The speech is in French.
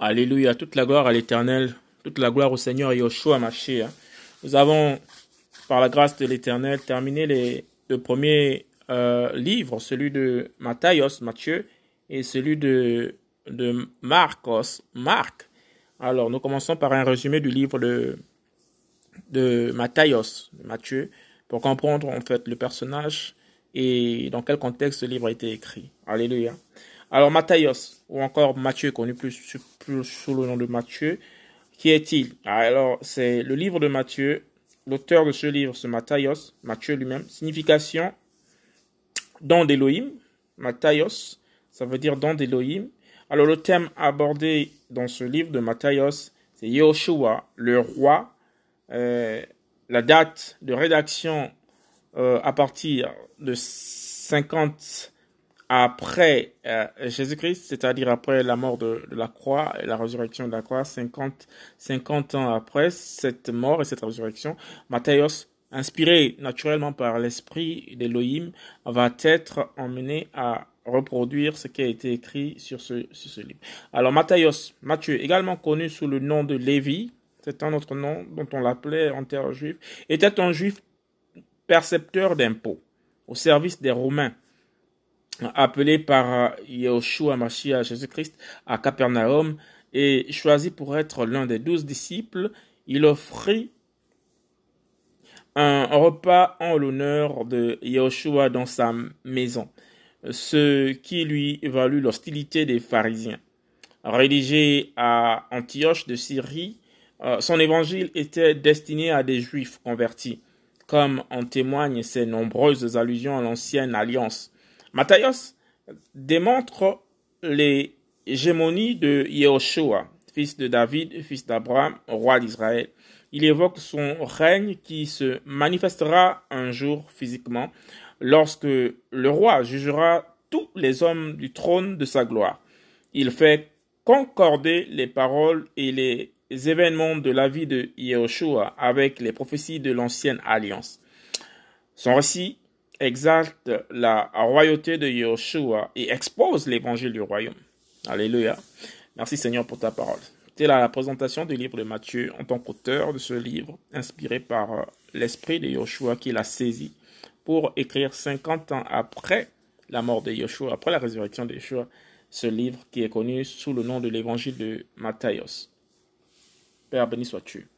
Alléluia, toute la gloire à l'Éternel, toute la gloire au Seigneur Yoshua Mashiach. Nous avons, par la grâce de l'Éternel, terminé les deux premiers euh, livres, celui de Matthias, Matthieu, et celui de, de Marcos, Marc. Alors, nous commençons par un résumé du livre de, de Matthias, Matthieu, pour comprendre en fait le personnage et dans quel contexte ce livre a été écrit. Alléluia. Alors Matthias, ou encore Matthieu, connu plus, sous le nom de Matthieu, qui est-il? Alors c'est le livre de Matthieu, l'auteur de ce livre, c'est Matthias, Matthieu lui-même. Signification, don d'Élohim, Matthias, ça veut dire don d'Élohim. Alors le thème abordé dans ce livre de Matthias, c'est Yoshua, le roi. Euh, la date de rédaction euh, à partir de 50 après euh, Jésus-Christ, c'est-à-dire après la mort de, la croix et la résurrection de la croix, 50, 50 ans après cette mort et cette résurrection, Matthias, inspiré naturellement par l'esprit d'Élohim, va être emmené à reproduire ce qui a été écrit sur ce, sur ce livre. Alors Matthias, Matthieu, également connu sous le nom de Lévi, c'est un autre nom dont on l'appelait en terre juive, était un juif percepteur d'impôts au service des Romains appelé par Yahushua Mashiach Jésus-Christ à Capernaum et choisi pour être l'un des douze disciples, il offrit un repas en l'honneur de Yahushua dans sa maison, ce qui lui valut l'hostilité des pharisiens. Rédigé à Antioche de Syrie, euh, son évangile était destiné à des juifs convertis, comme en témoignent ses nombreuses allusions à l'ancienne alliance Matthias démontre l'hégémonie de Yehoshua, fils de David, fils d'Abraham, roi d'Israël. Il évoque son règne qui se manifestera un jour physiquement lorsque le roi jugera tous les hommes du trône de sa gloire. Il fait concorder les paroles et les événements de la vie de Yehoshua avec les prophéties de l'ancienne alliance. Son récit exalte la royauté de Yeshua et expose l'évangile du royaume. Alléluia. Merci Seigneur pour ta parole. C'était la présentation du livre de Matthieu en tant qu'auteur de ce livre, inspiré par euh, l'esprit de Yeshua qui l'a saisi pour écrire 50 ans après la mort de Yeshua, après la résurrection de Yeshua, ce livre qui est connu sous le nom de l'évangile de Matthias. Père béni sois-tu.